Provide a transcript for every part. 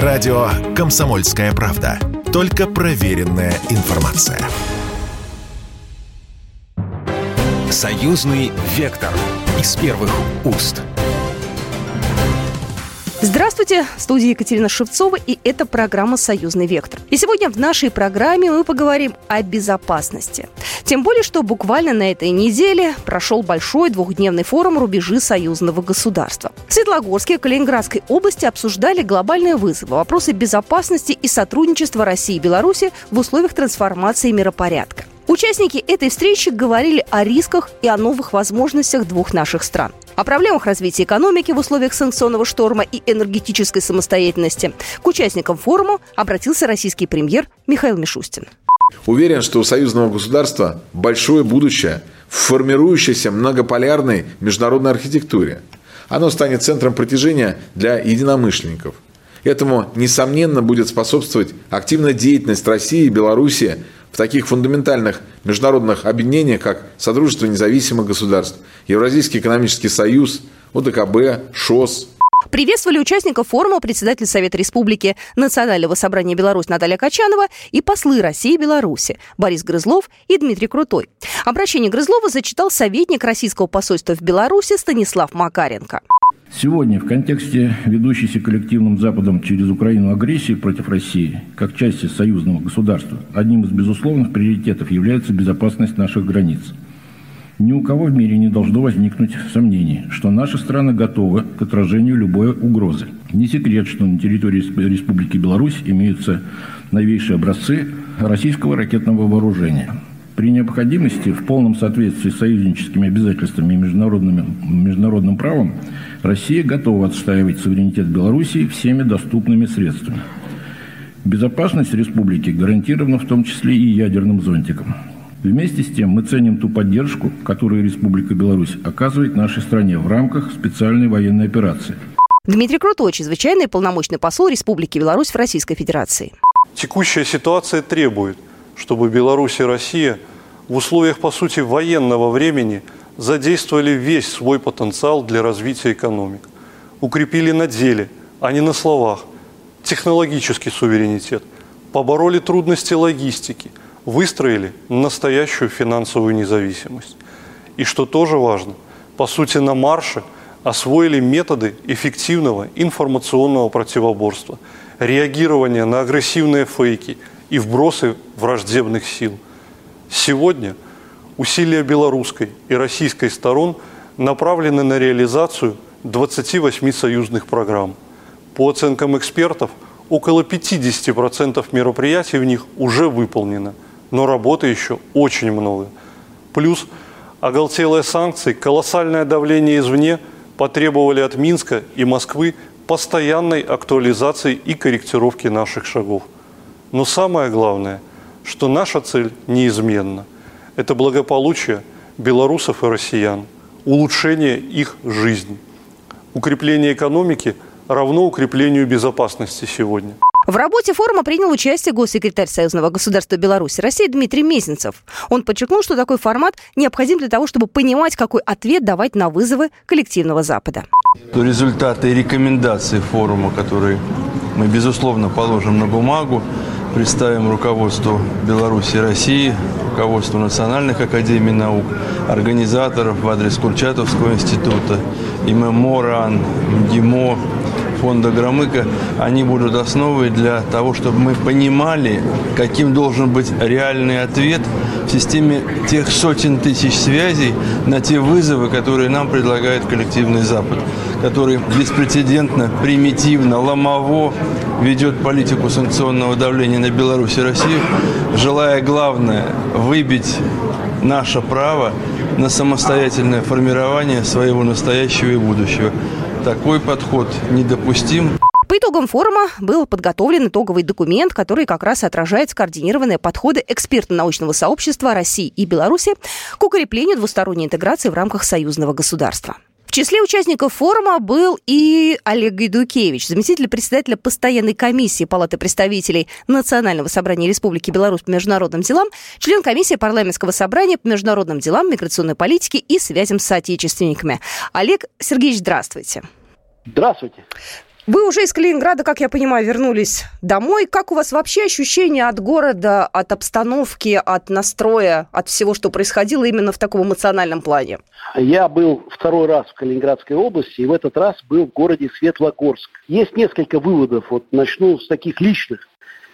Радио «Комсомольская правда». Только проверенная информация. Союзный вектор из первых уст. Здравствуйте, в студии Екатерина Шевцова, и это программа «Союзный вектор». И сегодня в нашей программе мы поговорим о безопасности. Тем более, что буквально на этой неделе прошел большой двухдневный форум «Рубежи союзного государства». В Светлогорске, Калининградской области обсуждали глобальные вызовы, вопросы безопасности и сотрудничества России и Беларуси в условиях трансформации миропорядка. Участники этой встречи говорили о рисках и о новых возможностях двух наших стран. О проблемах развития экономики в условиях санкционного шторма и энергетической самостоятельности. К участникам форума обратился российский премьер Михаил Мишустин. Уверен, что у союзного государства большое будущее в формирующейся многополярной международной архитектуре. Оно станет центром притяжения для единомышленников. Этому, несомненно, будет способствовать активная деятельность России и Беларуси в таких фундаментальных международных объединениях, как Содружество независимых государств, Евразийский экономический союз, ОДКБ, ШОС, Приветствовали участников форума председатель Совета Республики Национального собрания Беларусь Наталья Качанова и послы России и Беларуси Борис Грызлов и Дмитрий Крутой. Обращение Грызлова зачитал советник российского посольства в Беларуси Станислав Макаренко. Сегодня в контексте ведущейся коллективным Западом через Украину агрессии против России, как части союзного государства, одним из безусловных приоритетов является безопасность наших границ. Ни у кого в мире не должно возникнуть сомнений, что наши страны готовы к отражению любой угрозы. Не секрет, что на территории Республики Беларусь имеются новейшие образцы российского ракетного вооружения – при необходимости, в полном соответствии с союзническими обязательствами и международным, международным правом, Россия готова отстаивать суверенитет Белоруссии всеми доступными средствами. Безопасность республики гарантирована в том числе и ядерным зонтиком. Вместе с тем мы ценим ту поддержку, которую Республика Беларусь оказывает нашей стране в рамках специальной военной операции. Дмитрий Крутой, чрезвычайный полномочный посол Республики Беларусь в Российской Федерации. Текущая ситуация требует – чтобы Беларусь и Россия в условиях, по сути, военного времени задействовали весь свой потенциал для развития экономик. Укрепили на деле, а не на словах, технологический суверенитет, побороли трудности логистики, выстроили настоящую финансовую независимость. И что тоже важно, по сути, на марше освоили методы эффективного информационного противоборства, реагирования на агрессивные фейки – и вбросы враждебных сил. Сегодня усилия белорусской и российской сторон направлены на реализацию 28 союзных программ. По оценкам экспертов, около 50% мероприятий в них уже выполнено, но работы еще очень много. Плюс оголтелые санкции, колоссальное давление извне потребовали от Минска и Москвы постоянной актуализации и корректировки наших шагов. Но самое главное, что наша цель неизменна. Это благополучие белорусов и россиян, улучшение их жизни. Укрепление экономики равно укреплению безопасности сегодня. В работе форума принял участие госсекретарь Союзного государства Беларуси России Дмитрий Мезенцев. Он подчеркнул, что такой формат необходим для того, чтобы понимать, какой ответ давать на вызовы коллективного Запада. Результаты и рекомендации форума, которые мы, безусловно, положим на бумагу, представим руководству Беларуси и России, руководству национальных академий наук, организаторов в адрес Курчатовского института, ИММО РАН, МГИМО, фонда Громыка, они будут основой для того, чтобы мы понимали, каким должен быть реальный ответ в системе тех сотен тысяч связей на те вызовы, которые нам предлагает коллективный Запад, который беспрецедентно, примитивно, ломово ведет политику санкционного давления на Беларусь и Россию, желая главное выбить наше право на самостоятельное формирование своего настоящего и будущего. Такой подход недопустим. По итогам форума был подготовлен итоговый документ, который как раз отражает скоординированные подходы экспертно-научного сообщества России и Беларуси к укреплению двусторонней интеграции в рамках союзного государства. В числе участников форума был и Олег Гайдукевич, заместитель председателя постоянной комиссии Палаты представителей Национального собрания Республики Беларусь по международным делам, член комиссии парламентского собрания по международным делам, миграционной политике и связям с соотечественниками. Олег Сергеевич, здравствуйте. Здравствуйте. Вы уже из Калининграда, как я понимаю, вернулись домой. Как у вас вообще ощущения от города, от обстановки, от настроя, от всего, что происходило именно в таком эмоциональном плане? Я был второй раз в Калининградской области, и в этот раз был в городе Светлогорск. Есть несколько выводов. Вот начну с таких личных.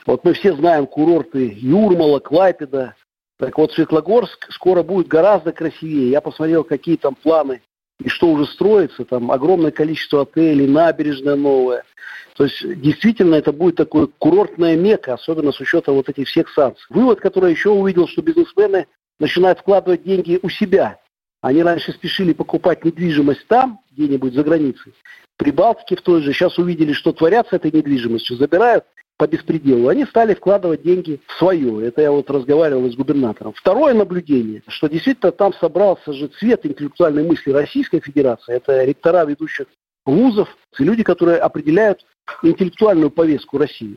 Вот мы все знаем курорты Юрмала, Клайпеда. Так вот, Светлогорск скоро будет гораздо красивее. Я посмотрел, какие там планы и что уже строится, там огромное количество отелей, набережная новая. То есть действительно это будет такое курортная мека, особенно с учетом вот этих всех санкций. Вывод, который я еще увидел, что бизнесмены начинают вкладывать деньги у себя. Они раньше спешили покупать недвижимость там, где-нибудь за границей. При Балтике в той же. Сейчас увидели, что творят с этой недвижимостью. Забирают по беспределу, они стали вкладывать деньги в свое. Это я вот разговаривал с губернатором. Второе наблюдение, что действительно там собрался же цвет интеллектуальной мысли Российской Федерации. Это ректора ведущих вузов, люди, которые определяют интеллектуальную повестку России.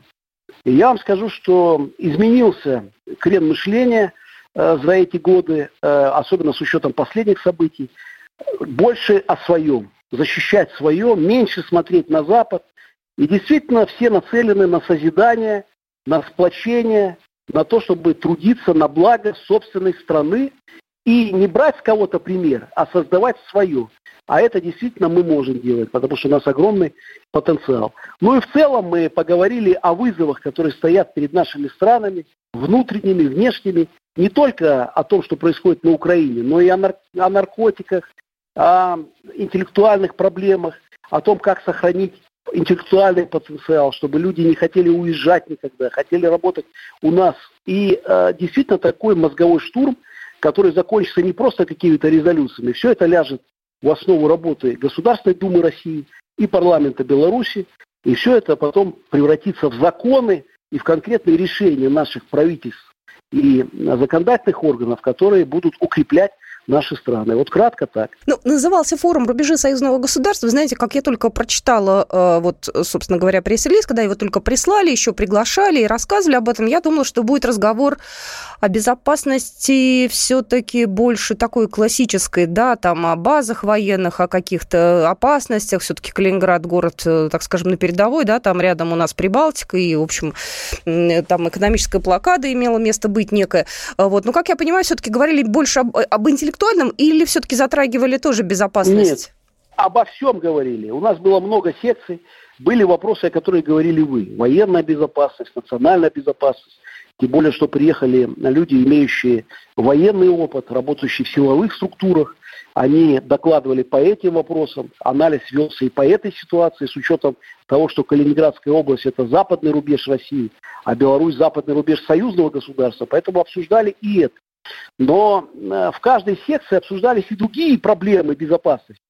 И я вам скажу, что изменился крен мышления э, за эти годы, э, особенно с учетом последних событий. Больше о своем, защищать свое, меньше смотреть на Запад, и действительно все нацелены на созидание, на сплочение, на то, чтобы трудиться на благо собственной страны и не брать с кого-то пример, а создавать свое. А это действительно мы можем делать, потому что у нас огромный потенциал. Ну и в целом мы поговорили о вызовах, которые стоят перед нашими странами, внутренними, внешними, не только о том, что происходит на Украине, но и о, нар- о наркотиках, о интеллектуальных проблемах, о том, как сохранить интеллектуальный потенциал, чтобы люди не хотели уезжать никогда, хотели работать у нас. И э, действительно такой мозговой штурм, который закончится не просто какими-то резолюциями, все это ляжет в основу работы Государственной Думы России и парламента Беларуси, и все это потом превратится в законы и в конкретные решения наших правительств и законодательных органов, которые будут укреплять наши страны. Вот кратко так. Ну, назывался форум «Рубежи союзного государства». знаете, как я только прочитала, э, вот, собственно говоря, пресс-релиз, когда его только прислали, еще приглашали и рассказывали об этом, я думала, что будет разговор о безопасности все-таки больше такой классической, да, там о базах военных, о каких-то опасностях. Все-таки Калининград город, э, так скажем, на передовой, да, там рядом у нас Прибалтика, и, в общем, там экономическая блокада имела место быть некая. Вот. Но, как я понимаю, все-таки говорили больше об, об интеллектуальном интеллектуальном или все-таки затрагивали тоже безопасность? Нет, обо всем говорили. У нас было много секций, были вопросы, о которых говорили вы. Военная безопасность, национальная безопасность. Тем более, что приехали люди, имеющие военный опыт, работающие в силовых структурах. Они докладывали по этим вопросам. Анализ велся и по этой ситуации, с учетом того, что Калининградская область – это западный рубеж России, а Беларусь – западный рубеж союзного государства. Поэтому обсуждали и это. Но э, в каждой секции обсуждались и другие проблемы безопасности.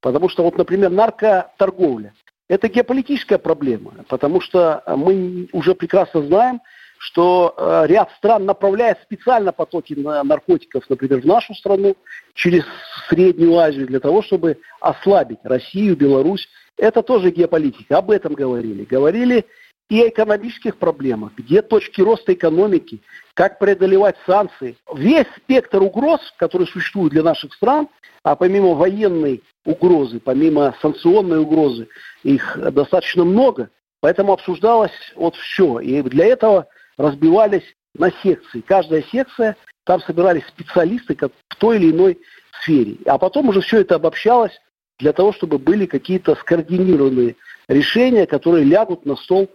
Потому что, вот, например, наркоторговля. Это геополитическая проблема, потому что мы уже прекрасно знаем, что э, ряд стран направляет специально потоки наркотиков, например, в нашу страну через Среднюю Азию для того, чтобы ослабить Россию, Беларусь. Это тоже геополитика. Об этом говорили. Говорили и о экономических проблемах, где точки роста экономики, как преодолевать санкции. Весь спектр угроз, которые существуют для наших стран, а помимо военной угрозы, помимо санкционной угрозы, их достаточно много, поэтому обсуждалось вот все. И для этого разбивались на секции. Каждая секция, там собирались специалисты как в той или иной сфере. А потом уже все это обобщалось для того, чтобы были какие-то скоординированные решения, которые лягут на стол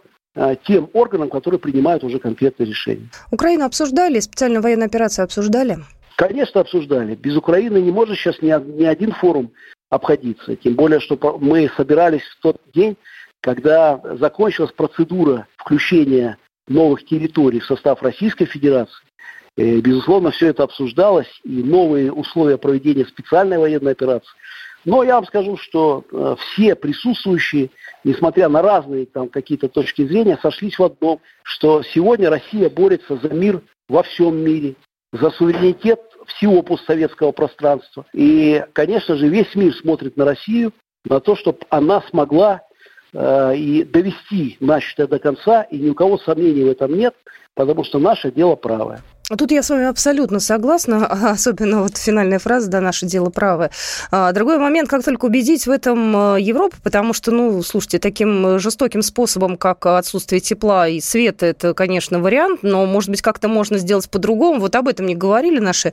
тем органам, которые принимают уже конкретные решения. Украину обсуждали, специальную военную операцию обсуждали? Конечно, обсуждали. Без Украины не может сейчас ни, ни один форум обходиться. Тем более, что мы собирались в тот день, когда закончилась процедура включения новых территорий в состав Российской Федерации. И, безусловно, все это обсуждалось, и новые условия проведения специальной военной операции но я вам скажу, что э, все присутствующие, несмотря на разные там какие-то точки зрения, сошлись в одном, что сегодня Россия борется за мир во всем мире, за суверенитет всего постсоветского пространства. И, конечно же, весь мир смотрит на Россию, на то, чтобы она смогла э, и довести начатое до конца, и ни у кого сомнений в этом нет, потому что наше дело правое. Тут я с вами абсолютно согласна, особенно вот финальная фраза, да, наше дело правое. А, другой момент, как только убедить в этом э, Европу, потому что, ну, слушайте, таким жестоким способом, как отсутствие тепла и света, это, конечно, вариант, но, может быть, как-то можно сделать по-другому. Вот об этом не говорили наши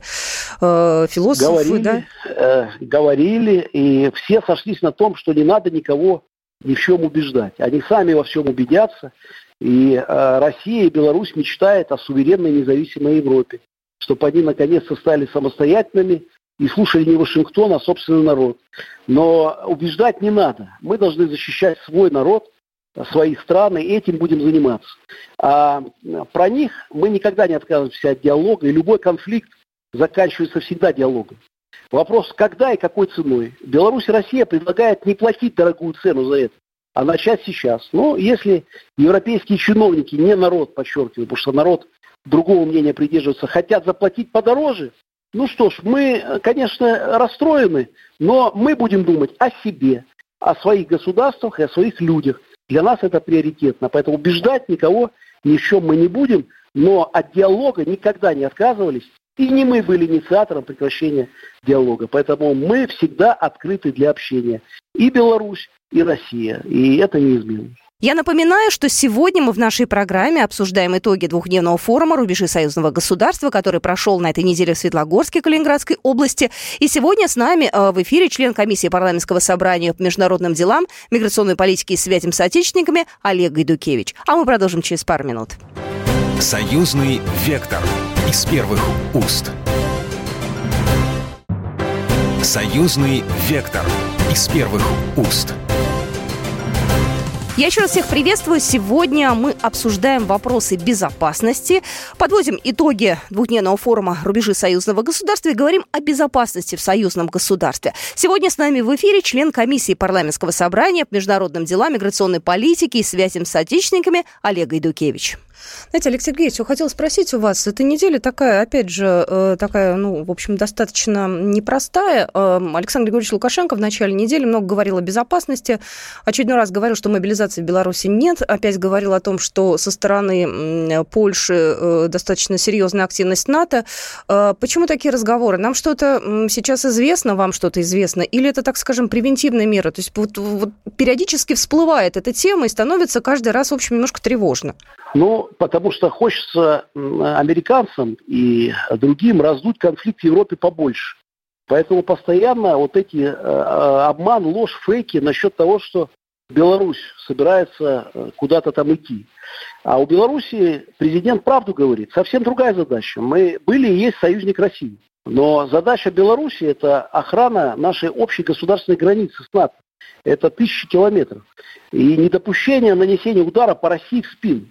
э, философы, говорили, да? Э, говорили, и все сошлись на том, что не надо никого ни в чем убеждать. Они сами во всем убедятся. И э, Россия и Беларусь мечтают о суверенной независимой Европе, чтобы они наконец-то стали самостоятельными и слушали не Вашингтон, а собственный народ. Но убеждать не надо. Мы должны защищать свой народ, свои страны, и этим будем заниматься. А про них мы никогда не отказываемся от диалога, и любой конфликт заканчивается всегда диалогом. Вопрос, когда и какой ценой. Беларусь и Россия предлагают не платить дорогую цену за это а начать сейчас. Ну, если европейские чиновники, не народ, подчеркиваю, потому что народ другого мнения придерживается, хотят заплатить подороже, ну что ж, мы, конечно, расстроены, но мы будем думать о себе, о своих государствах и о своих людях. Для нас это приоритетно, поэтому убеждать никого ни в чем мы не будем, но от диалога никогда не отказывались, и не мы были инициатором прекращения диалога. Поэтому мы всегда открыты для общения. И Беларусь, и Россия. И это неизменно. Я напоминаю, что сегодня мы в нашей программе обсуждаем итоги двухдневного форума «Рубежи союзного государства», который прошел на этой неделе в Светлогорске Калининградской области. И сегодня с нами э, в эфире член комиссии парламентского собрания по международным делам, миграционной политике и связям с отечественниками Олег Гайдукевич. А мы продолжим через пару минут. Союзный вектор из первых уст. Союзный вектор из первых уст. Я еще раз всех приветствую. Сегодня мы обсуждаем вопросы безопасности, подводим итоги двухдневного форума «Рубежи союзного государства» и говорим о безопасности в союзном государстве. Сегодня с нами в эфире член комиссии парламентского собрания по международным делам, миграционной политике и связям с отечественниками Олег Идукевич. Знаете, Алексей Сергеевич, я хотела спросить у вас, эта неделя такая, опять же, э, такая, ну, в общем, достаточно непростая. Эм, Александр Григорьевич Лукашенко в начале недели много говорил о безопасности. Очередной раз говорил, что мобилизации в Беларуси нет. Опять говорил о том, что со стороны Польши э, достаточно серьезная активность НАТО. Э, почему такие разговоры? Нам что-то сейчас известно, вам что-то известно? Или это, так скажем, превентивная мера? То есть вот, вот периодически всплывает эта тема и становится каждый раз, в общем, немножко тревожно. Ну, потому что хочется американцам и другим раздуть конфликт в Европе побольше. Поэтому постоянно вот эти э, э, обман, ложь, фейки насчет того, что Беларусь собирается э, куда-то там идти. А у Беларуси президент правду говорит. Совсем другая задача. Мы были и есть союзник России. Но задача Беларуси – это охрана нашей общей государственной границы с НАТО. Это тысячи километров. И недопущение нанесения удара по России в спину.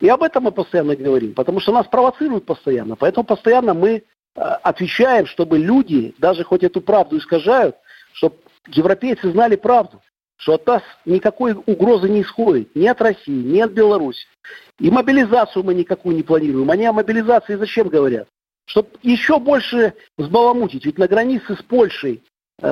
И об этом мы постоянно говорим, потому что нас провоцируют постоянно. Поэтому постоянно мы э, отвечаем, чтобы люди, даже хоть эту правду искажают, чтобы европейцы знали правду, что от нас никакой угрозы не исходит, ни от России, ни от Беларуси. И мобилизацию мы никакую не планируем. Они о мобилизации зачем говорят? Чтобы еще больше взбаламутить. Ведь на границе с Польшей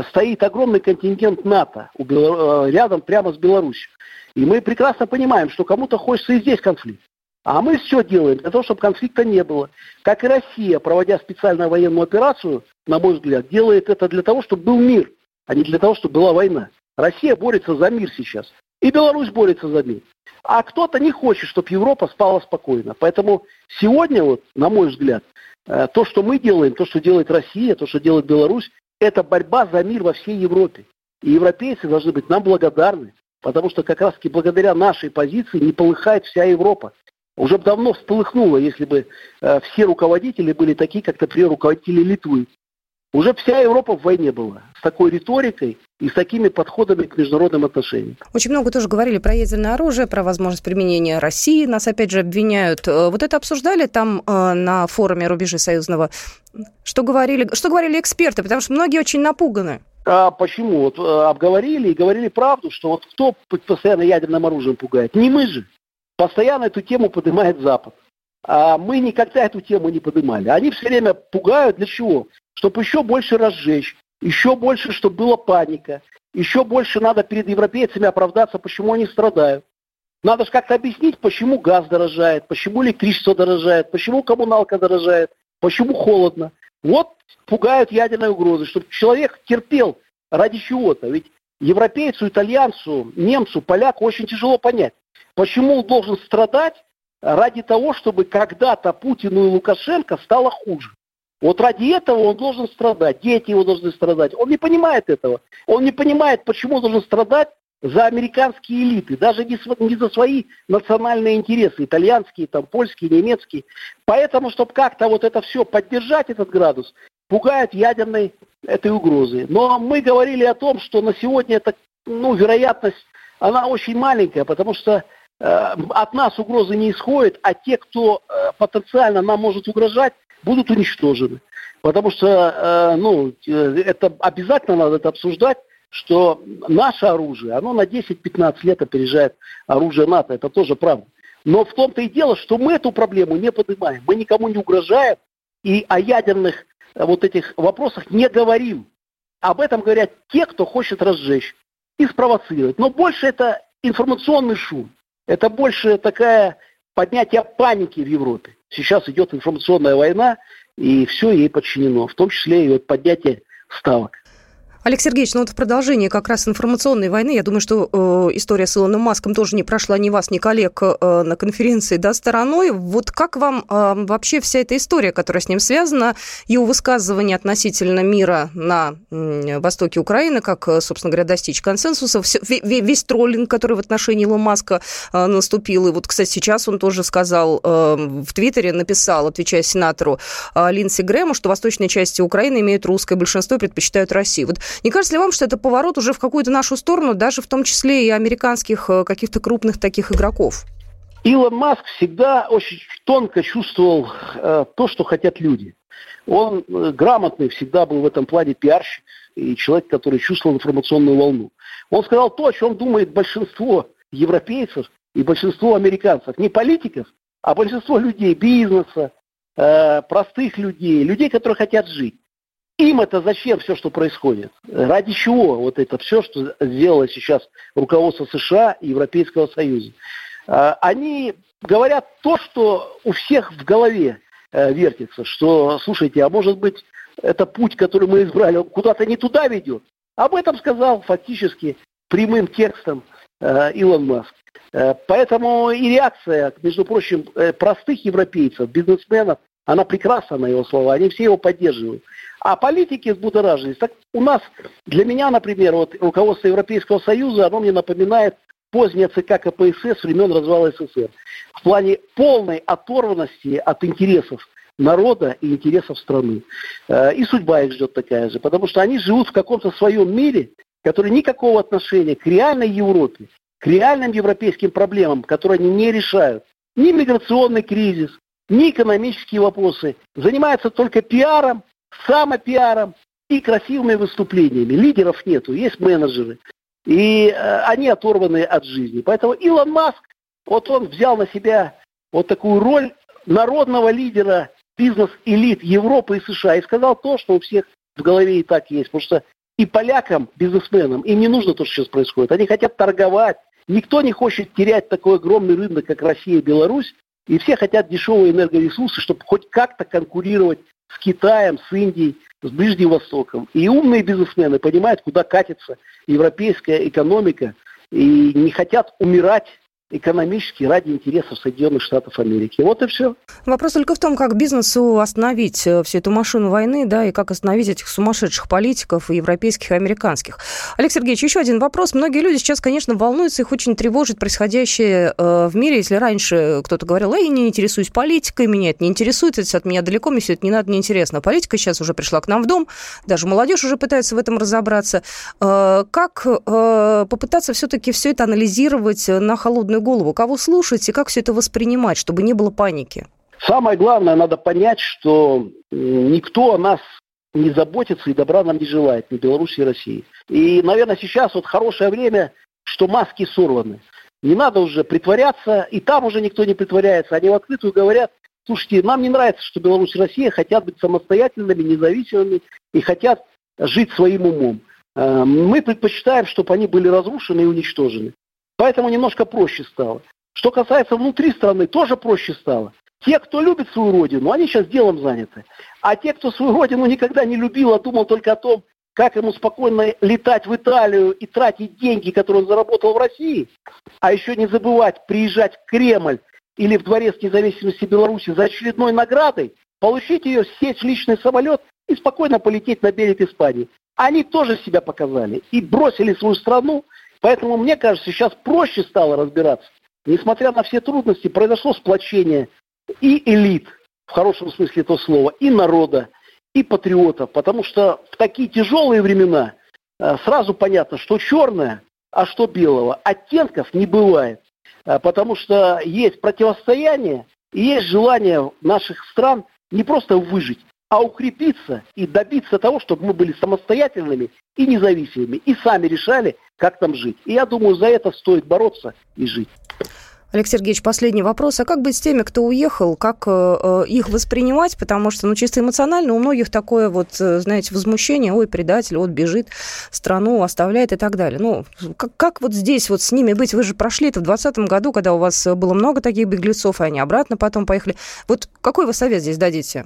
стоит огромный контингент НАТО э, рядом прямо с Беларусью. И мы прекрасно понимаем, что кому-то хочется и здесь конфликт. А мы все делаем для того, чтобы конфликта не было. Как и Россия, проводя специальную военную операцию, на мой взгляд, делает это для того, чтобы был мир, а не для того, чтобы была война. Россия борется за мир сейчас. И Беларусь борется за мир. А кто-то не хочет, чтобы Европа спала спокойно. Поэтому сегодня, вот, на мой взгляд, э, то, что мы делаем, то, что делает Россия, то, что делает Беларусь, это борьба за мир во всей Европе. И европейцы должны быть нам благодарны. Потому что как раз-таки благодаря нашей позиции не полыхает вся Европа. Уже давно всполыхнуло, если бы э, все руководители были такие, как, например, руководители Литвы. Уже вся Европа в войне была такой риторикой и с такими подходами к международным отношениям. Очень много тоже говорили про ядерное оружие, про возможность применения России. Нас опять же обвиняют. Э, вот это обсуждали там э, на форуме рубежи союзного? Что говорили, что говорили эксперты? Потому что многие очень напуганы. А почему? Вот э, обговорили и говорили правду, что вот кто постоянно ядерным оружием пугает? Не мы же. Постоянно эту тему поднимает Запад. А мы никогда эту тему не поднимали. Они все время пугают для чего? Чтобы еще больше разжечь, еще больше, чтобы была паника, еще больше надо перед европейцами оправдаться, почему они страдают. Надо же как-то объяснить, почему газ дорожает, почему электричество дорожает, почему коммуналка дорожает, почему холодно. Вот пугают ядерной угрозы, чтобы человек терпел ради чего-то. Ведь европейцу, итальянцу, немцу, поляку очень тяжело понять, почему он должен страдать ради того, чтобы когда-то Путину и Лукашенко стало хуже. Вот ради этого он должен страдать, дети его должны страдать. Он не понимает этого. Он не понимает, почему он должен страдать за американские элиты, даже не, не за свои национальные интересы, итальянские, там, польские, немецкие. Поэтому, чтобы как-то вот это все поддержать, этот градус, пугает ядерной этой угрозы. Но мы говорили о том, что на сегодня эта ну, вероятность, она очень маленькая, потому что э, от нас угрозы не исходит, а те, кто э, потенциально нам может угрожать, будут уничтожены. Потому что, э, ну, э, это обязательно надо это обсуждать, что наше оружие, оно на 10-15 лет опережает оружие НАТО. Это тоже правда. Но в том-то и дело, что мы эту проблему не поднимаем. Мы никому не угрожаем и о ядерных э, вот этих вопросах не говорим. Об этом говорят те, кто хочет разжечь и спровоцировать. Но больше это информационный шум. Это больше такая поднятие паники в Европе. Сейчас идет информационная война, и все ей подчинено, в том числе и вот поднятие ставок. Олег Сергеевич, ну вот в продолжении как раз информационной войны, я думаю, что э, история с Илоном Маском тоже не прошла ни вас, ни коллег э, на конференции да, стороной. Вот как вам э, вообще вся эта история, которая с ним связана, его высказывание относительно мира на э, востоке Украины, как, э, собственно говоря, достичь консенсуса, все, весь троллинг, который в отношении Илона Маска э, наступил, и вот, кстати, сейчас он тоже сказал э, в Твиттере, написал, отвечая сенатору э, Линдси Грэму, что восточные части Украины имеют русское большинство и предпочитают Россию. Вот не кажется ли вам, что это поворот уже в какую-то нашу сторону, даже в том числе и американских э, каких-то крупных таких игроков? Илон Маск всегда очень тонко чувствовал э, то, что хотят люди. Он э, грамотный всегда был в этом плане пиарщик и человек, который чувствовал информационную волну. Он сказал то, о чем думает большинство европейцев и большинство американцев. Не политиков, а большинство людей, бизнеса, э, простых людей, людей, которые хотят жить. Им это зачем все, что происходит? Ради чего вот это все, что сделало сейчас руководство США и Европейского Союза? А, они говорят то, что у всех в голове э, вертится, что, слушайте, а может быть, это путь, который мы избрали, куда-то не туда ведет? Об этом сказал фактически прямым текстом э, Илон Маск. Э, поэтому и реакция, между прочим, простых европейцев, бизнесменов, она прекрасна на его слова, они все его поддерживают. А политики взбудоражились. Так у нас, для меня, например, вот руководство Европейского Союза, оно мне напоминает позднее ЦК КПСС времен развала СССР. В плане полной оторванности от интересов народа и интересов страны. Э, и судьба их ждет такая же, потому что они живут в каком-то своем мире, который никакого отношения к реальной Европе, к реальным европейским проблемам, которые они не решают. Ни миграционный кризис, ни экономические вопросы. Занимаются только пиаром самопиаром и красивыми выступлениями. Лидеров нету, есть менеджеры. И э, они оторваны от жизни. Поэтому Илон Маск, вот он взял на себя вот такую роль народного лидера бизнес-элит Европы и США и сказал то, что у всех в голове и так есть. Потому что и полякам, бизнесменам, им не нужно то, что сейчас происходит. Они хотят торговать. Никто не хочет терять такой огромный рынок, как Россия и Беларусь. И все хотят дешевые энергоресурсы, чтобы хоть как-то конкурировать с Китаем, с Индией, с Ближним Востоком. И умные бизнесмены понимают, куда катится европейская экономика, и не хотят умирать экономически ради интересов Соединенных Штатов Америки. Вот и все. Вопрос только в том, как бизнесу остановить э, всю эту машину войны, да, и как остановить этих сумасшедших политиков, и европейских, и американских. Олег Сергеевич, еще один вопрос. Многие люди сейчас, конечно, волнуются, их очень тревожит происходящее э, в мире. Если раньше кто-то говорил, я не интересуюсь политикой, меня это не интересует, это от меня далеко, мне все это не надо, не интересно. Политика сейчас уже пришла к нам в дом, даже молодежь уже пытается в этом разобраться. Э, как попытаться все-таки все это анализировать на холодную голову, кого слушать и как все это воспринимать, чтобы не было паники? Самое главное, надо понять, что никто о нас не заботится и добра нам не желает, ни Беларуси, ни России. И, наверное, сейчас вот хорошее время, что маски сорваны. Не надо уже притворяться, и там уже никто не притворяется. Они в открытую говорят, слушайте, нам не нравится, что Беларусь и Россия хотят быть самостоятельными, независимыми и хотят жить своим умом. Э, мы предпочитаем, чтобы они были разрушены и уничтожены. Поэтому немножко проще стало. Что касается внутри страны, тоже проще стало. Те, кто любит свою родину, они сейчас делом заняты. А те, кто свою родину никогда не любил, а думал только о том, как ему спокойно летать в Италию и тратить деньги, которые он заработал в России, а еще не забывать приезжать в Кремль или в Дворец независимости Беларуси за очередной наградой, получить ее, сесть в личный самолет и спокойно полететь на берег Испании. Они тоже себя показали и бросили свою страну, поэтому, мне кажется, сейчас проще стало разбираться. Несмотря на все трудности, произошло сплочение и элит, в хорошем смысле этого слова, и народа, и патриотов, потому что в такие тяжелые времена э, сразу понятно, что черное, а что белого. Оттенков не бывает, э, потому что есть противостояние и есть желание наших стран не просто выжить, а укрепиться и добиться того, чтобы мы были самостоятельными и независимыми, и сами решали, как там жить. И я думаю, за это стоит бороться и жить. Алексей Сергеевич, последний вопрос. А как быть с теми, кто уехал? Как э, э, их воспринимать? Потому что, ну, чисто эмоционально у многих такое вот, э, знаете, возмущение. Ой, предатель, вот бежит, страну оставляет и так далее. Ну, как, как вот здесь вот с ними быть? Вы же прошли это в 2020 году, когда у вас было много таких беглецов, и они обратно потом поехали. Вот какой вы совет здесь дадите?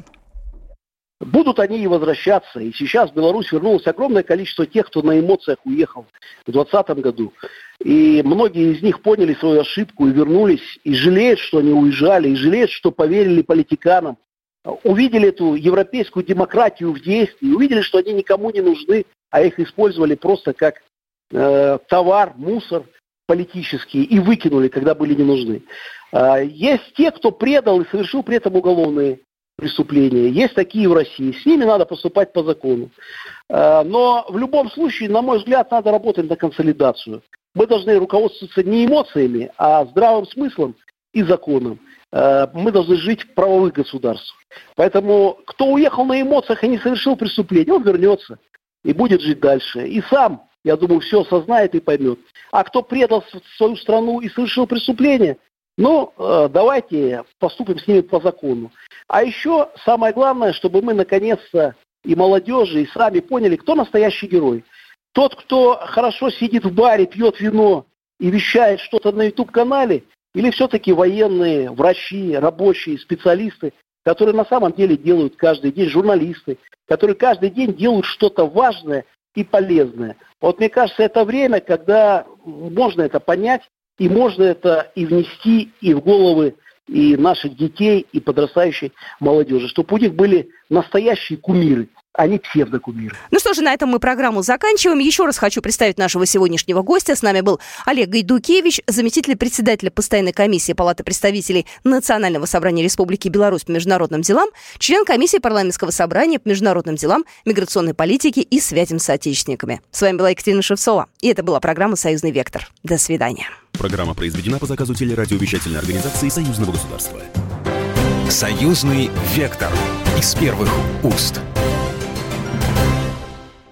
Будут они и возвращаться. И сейчас в Беларусь вернулось огромное количество тех, кто на эмоциях уехал в 2020 году. И многие из них поняли свою ошибку и вернулись, и жалеют, что они уезжали, и жалеют, что поверили политиканам. Увидели эту европейскую демократию в действии, увидели, что они никому не нужны, а их использовали просто как э, товар, мусор политический, и выкинули, когда были не нужны. Э, есть те, кто предал и совершил при этом уголовные преступления. Есть такие в России. С ними надо поступать по закону. Э, но в любом случае, на мой взгляд, надо работать на консолидацию. Мы должны руководствоваться не эмоциями, а здравым смыслом и законом. Э, мы должны жить в правовых государствах. Поэтому кто уехал на эмоциях и не совершил преступление, он вернется и будет жить дальше. И сам, я думаю, все осознает и поймет. А кто предал свою страну и совершил преступление, ну, э, давайте поступим с ними по закону. А еще самое главное, чтобы мы наконец-то и молодежи, и сами поняли, кто настоящий герой. Тот, кто хорошо сидит в баре, пьет вино и вещает что-то на YouTube-канале, или все-таки военные, врачи, рабочие, специалисты, которые на самом деле делают каждый день, журналисты, которые каждый день делают что-то важное и полезное. Вот мне кажется, это время, когда можно это понять, и можно это и внести и в головы и наших детей, и подрастающей молодежи, чтобы у них были настоящие кумиры, а не псевдокумиры. Ну что же, на этом мы программу заканчиваем. Еще раз хочу представить нашего сегодняшнего гостя. С нами был Олег Гайдукевич, заместитель председателя постоянной комиссии Палаты представителей Национального собрания Республики Беларусь по международным делам, член комиссии парламентского собрания по международным делам, миграционной политике и связям с отечественниками. С вами была Екатерина Шевцова, и это была программа «Союзный вектор». До свидания. Программа произведена по заказу телерадиовещательной организации Союзного государства. Союзный вектор из первых уст.